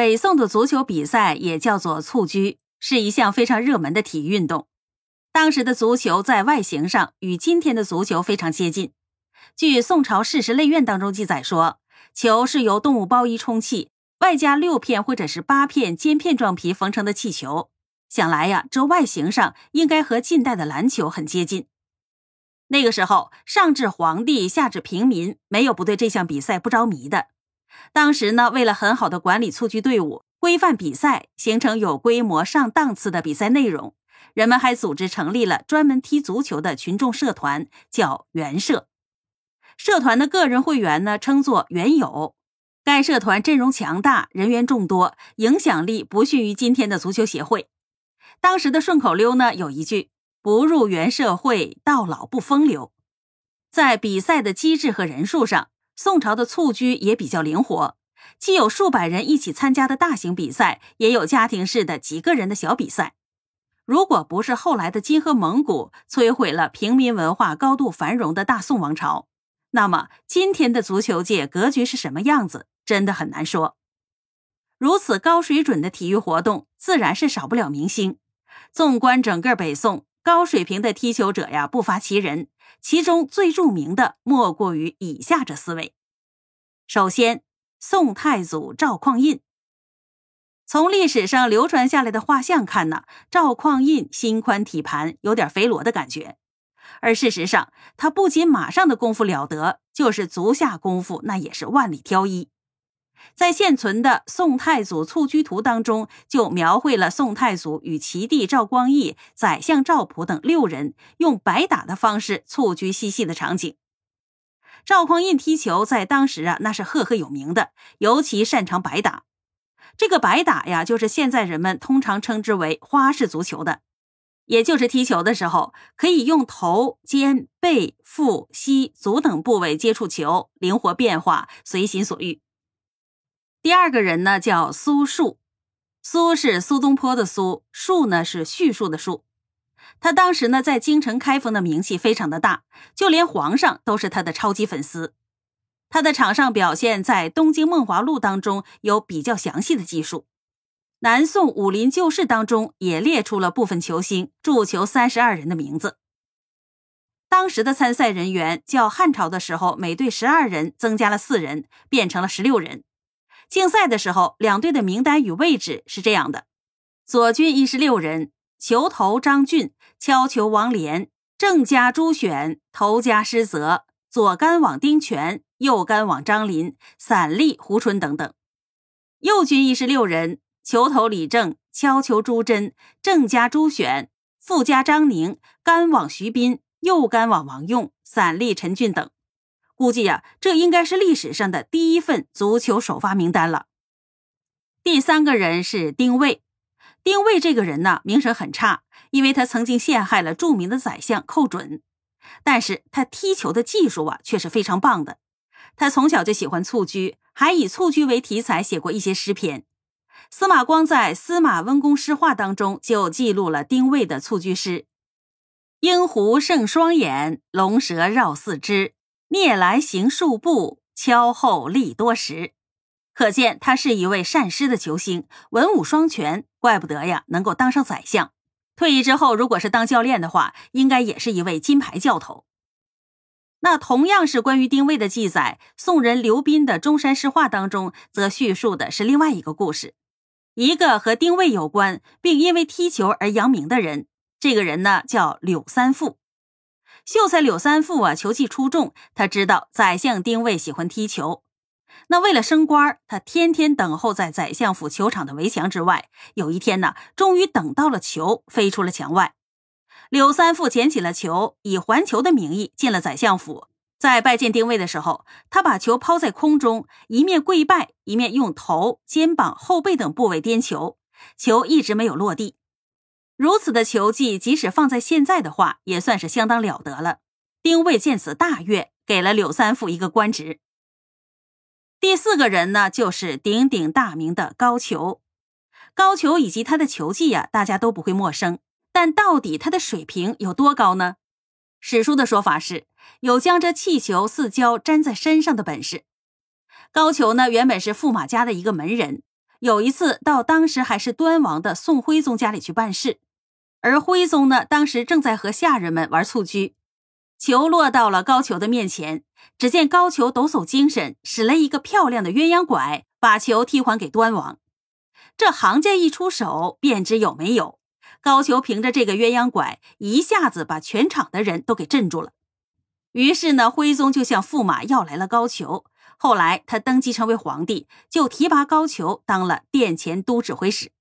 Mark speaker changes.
Speaker 1: 北宋的足球比赛也叫做蹴鞠，是一项非常热门的体育运动。当时的足球在外形上与今天的足球非常接近。据宋朝《事实类苑》当中记载说，球是由动物包衣充气，外加六片或者是八片尖片状皮缝成的气球。想来呀，这外形上应该和近代的篮球很接近。那个时候，上至皇帝，下至平民，没有不对这项比赛不着迷的。当时呢，为了很好的管理蹴鞠队伍，规范比赛，形成有规模、上档次的比赛内容，人们还组织成立了专门踢足球的群众社团，叫元社。社团的个人会员呢，称作元友。该社团阵容强大，人员众多，影响力不逊于今天的足球协会。当时的顺口溜呢，有一句“不入园社会，到老不风流”。在比赛的机制和人数上，宋朝的蹴鞠也比较灵活，既有数百人一起参加的大型比赛，也有家庭式的几个人的小比赛。如果不是后来的金和蒙古摧毁了平民文化高度繁荣的大宋王朝，那么今天的足球界格局是什么样子，真的很难说。如此高水准的体育活动，自然是少不了明星。纵观整个北宋，高水平的踢球者呀不乏其人，其中最著名的莫过于以下这四位。首先，宋太祖赵匡胤。从历史上流传下来的画像看呢，赵匡胤心宽体盘，有点肥罗的感觉。而事实上，他不仅马上的功夫了得，就是足下功夫那也是万里挑一。在现存的《宋太祖蹴鞠图》当中，就描绘了宋太祖与其弟赵光义、宰相赵普等六人用白打的方式蹴鞠嬉戏的场景。赵匡胤踢球在当时啊，那是赫赫有名的，尤其擅长白打。这个白打呀，就是现在人们通常称之为花式足球的，也就是踢球的时候可以用头、肩、背、腹、膝、足等部位接触球，灵活变化，随心所欲。第二个人呢叫苏树，苏是苏东坡的苏，树呢是叙述的述。他当时呢在京城开封的名气非常的大，就连皇上都是他的超级粉丝。他的场上表现在《东京梦华录》当中有比较详细的记述，《南宋武林旧事》当中也列出了部分球星助球三十二人的名字。当时的参赛人员较汉朝的时候每队十二人增加了四人，变成了十六人。竞赛的时候，两队的名单与位置是这样的：左军一十六人，球头张俊，敲球王连，正家朱选，头家施泽，左杆网丁权，右杆网张林，散立胡春等等；右军一十六人，球头李正，敲球朱桢，正家朱选，副家张宁，杆网徐斌，右杆网王用，散立陈俊等。估计呀，这应该是历史上的第一份足球首发名单了。第三个人是丁谓，丁谓这个人呢，名声很差，因为他曾经陷害了著名的宰相寇准，但是他踢球的技术啊，却是非常棒的。他从小就喜欢蹴鞠，还以蹴鞠为题材写过一些诗篇。司马光在《司马温公诗话》当中就记录了丁谓的蹴鞠诗：“鹰狐胜双眼，龙蛇绕四肢。”聂来行数步，敲后立多时，可见他是一位善诗的球星，文武双全，怪不得呀能够当上宰相。退役之后，如果是当教练的话，应该也是一位金牌教头。那同样是关于丁谓的记载，宋人刘斌的《中山诗话》当中则叙述的是另外一个故事，一个和丁谓有关，并因为踢球而扬名的人。这个人呢叫柳三富。秀才柳三富啊，球技出众。他知道宰相丁谓喜欢踢球，那为了升官，他天天等候在宰相府球场的围墙之外。有一天呢，终于等到了球，飞出了墙外。柳三富捡起了球，以还球的名义进了宰相府。在拜见丁谓的时候，他把球抛在空中，一面跪拜，一面用头、肩膀、后背等部位颠球，球一直没有落地。如此的球技，即使放在现在的话，也算是相当了得了。丁谓见此大悦，给了柳三富一个官职。第四个人呢，就是鼎鼎大名的高俅。高俅以及他的球技呀，大家都不会陌生。但到底他的水平有多高呢？史书的说法是，有将这气球似胶粘在身上的本事。高俅呢，原本是驸马家的一个门人。有一次到当时还是端王的宋徽宗家里去办事，而徽宗呢，当时正在和下人们玩蹴鞠，球落到了高俅的面前，只见高俅抖擞精神，使了一个漂亮的鸳鸯拐，把球踢还给端王。这行家一出手，便知有没有。高俅凭着这个鸳鸯拐，一下子把全场的人都给镇住了。于是呢，徽宗就向驸马要来了高俅。后来他登基成为皇帝，就提拔高俅当了殿前都指挥使。